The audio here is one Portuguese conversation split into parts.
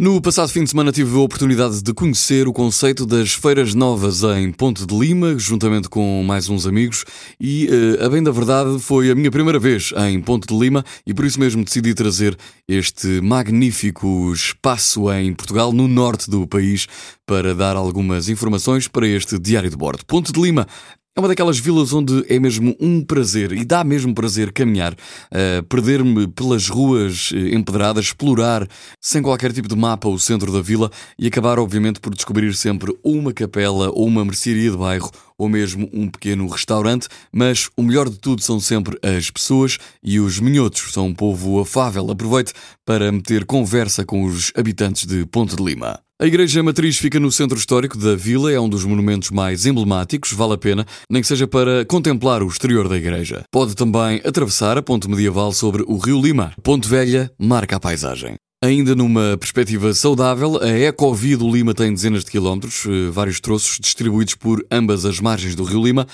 No passado fim de semana tive a oportunidade de conhecer o conceito das feiras novas em Ponte de Lima, juntamente com mais uns amigos, e uh, a bem da verdade foi a minha primeira vez em Ponte de Lima e por isso mesmo decidi trazer este magnífico espaço em Portugal, no norte do país, para dar algumas informações para este diário de bordo. Ponte de Lima é uma daquelas vilas onde é mesmo um prazer e dá mesmo prazer caminhar, uh, perder-me pelas ruas uh, empedradas, explorar sem qualquer tipo de mapa o centro da vila e acabar, obviamente, por descobrir sempre uma capela ou uma mercearia de bairro ou mesmo um pequeno restaurante, mas o melhor de tudo são sempre as pessoas e os minhotos. São um povo afável. Aproveite para meter conversa com os habitantes de Ponte de Lima. A Igreja Matriz fica no centro histórico da vila, é um dos monumentos mais emblemáticos, vale a pena, nem que seja para contemplar o exterior da igreja. Pode também atravessar a ponte medieval sobre o Rio Lima. Ponte Velha marca a paisagem. Ainda numa perspectiva saudável, a Ecovia do Lima tem dezenas de quilómetros, eh, vários troços distribuídos por ambas as margens do Rio Lima,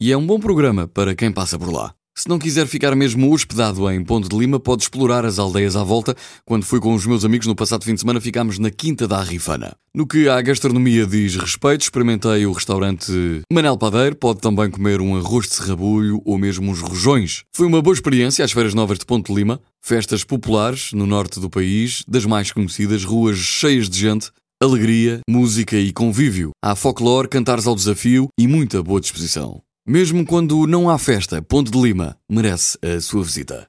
e é um bom programa para quem passa por lá. Se não quiser ficar mesmo hospedado em Ponte de Lima, pode explorar as aldeias à volta. Quando fui com os meus amigos no passado fim de semana, ficámos na Quinta da Arrifana. No que à gastronomia diz respeito, experimentei o restaurante Manel Padeiro. Pode também comer um arroz de serrabulho ou mesmo uns rojões. Foi uma boa experiência às Feiras Novas de Ponte de Lima. Festas populares no norte do país, das mais conhecidas, ruas cheias de gente, alegria, música e convívio. Há folclore, cantares ao desafio e muita boa disposição. Mesmo quando não há festa, Ponte de Lima merece a sua visita.